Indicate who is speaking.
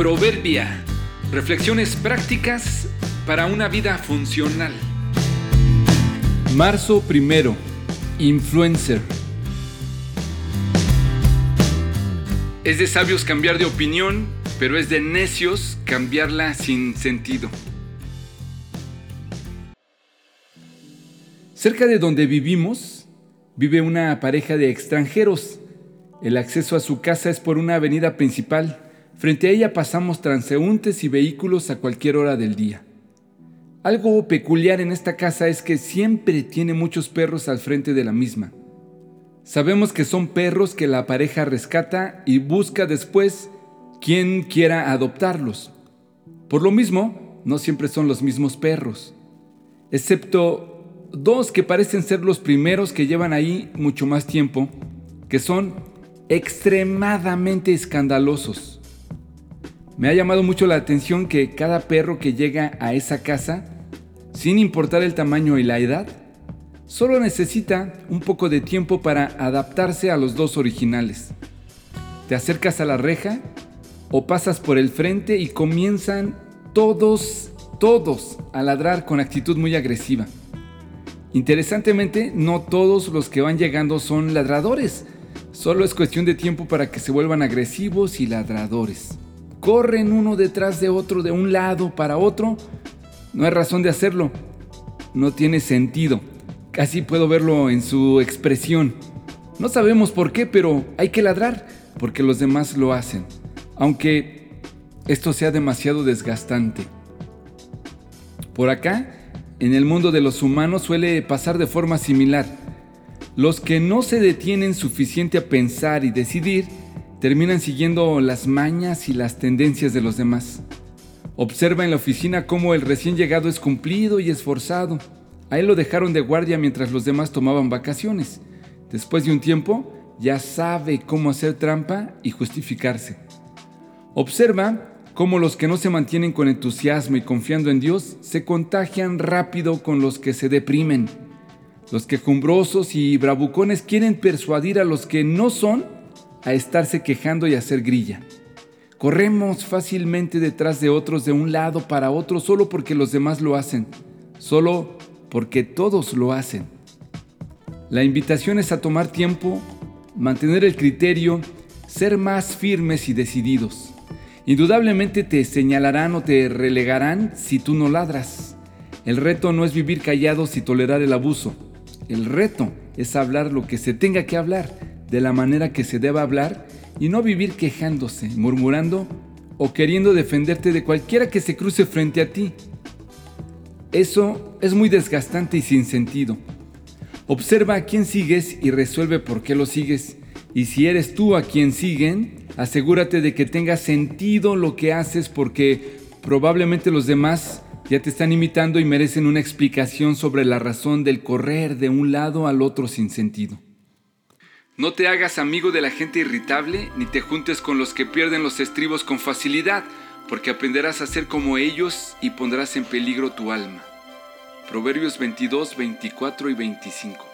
Speaker 1: Proverbia. Reflexiones prácticas para una vida funcional.
Speaker 2: Marzo primero. Influencer.
Speaker 1: Es de sabios cambiar de opinión, pero es de necios cambiarla sin sentido.
Speaker 2: Cerca de donde vivimos, vive una pareja de extranjeros. El acceso a su casa es por una avenida principal. Frente a ella pasamos transeúntes y vehículos a cualquier hora del día. Algo peculiar en esta casa es que siempre tiene muchos perros al frente de la misma. Sabemos que son perros que la pareja rescata y busca después quien quiera adoptarlos. Por lo mismo, no siempre son los mismos perros, excepto dos que parecen ser los primeros que llevan ahí mucho más tiempo, que son extremadamente escandalosos. Me ha llamado mucho la atención que cada perro que llega a esa casa, sin importar el tamaño y la edad, solo necesita un poco de tiempo para adaptarse a los dos originales. Te acercas a la reja o pasas por el frente y comienzan todos, todos a ladrar con actitud muy agresiva. Interesantemente, no todos los que van llegando son ladradores. Solo es cuestión de tiempo para que se vuelvan agresivos y ladradores. Corren uno detrás de otro, de un lado para otro. No hay razón de hacerlo. No tiene sentido. Casi puedo verlo en su expresión. No sabemos por qué, pero hay que ladrar, porque los demás lo hacen. Aunque esto sea demasiado desgastante. Por acá en el mundo de los humanos suele pasar de forma similar. Los que no se detienen suficiente a pensar y decidir terminan siguiendo las mañas y las tendencias de los demás. Observa en la oficina cómo el recién llegado es cumplido y esforzado. A él lo dejaron de guardia mientras los demás tomaban vacaciones. Después de un tiempo, ya sabe cómo hacer trampa y justificarse. Observa cómo los que no se mantienen con entusiasmo y confiando en Dios se contagian rápido con los que se deprimen. Los quejumbrosos y bravucones quieren persuadir a los que no son a estarse quejando y hacer grilla. Corremos fácilmente detrás de otros de un lado para otro solo porque los demás lo hacen, solo porque todos lo hacen. La invitación es a tomar tiempo, mantener el criterio, ser más firmes y decididos. Indudablemente te señalarán o te relegarán si tú no ladras. El reto no es vivir callados y tolerar el abuso. El reto es hablar lo que se tenga que hablar, de la manera que se deba hablar y no vivir quejándose, murmurando o queriendo defenderte de cualquiera que se cruce frente a ti. Eso es muy desgastante y sin sentido. Observa a quién sigues y resuelve por qué lo sigues. Y si eres tú a quien siguen, asegúrate de que tenga sentido lo que haces porque probablemente los demás ya te están imitando y merecen una explicación sobre la razón del correr de un lado al otro sin sentido. No te hagas amigo de la gente irritable ni te juntes con los que pierden los estribos con facilidad, porque aprenderás a ser como ellos y pondrás en peligro tu alma. Proverbios 22, 24 y 25.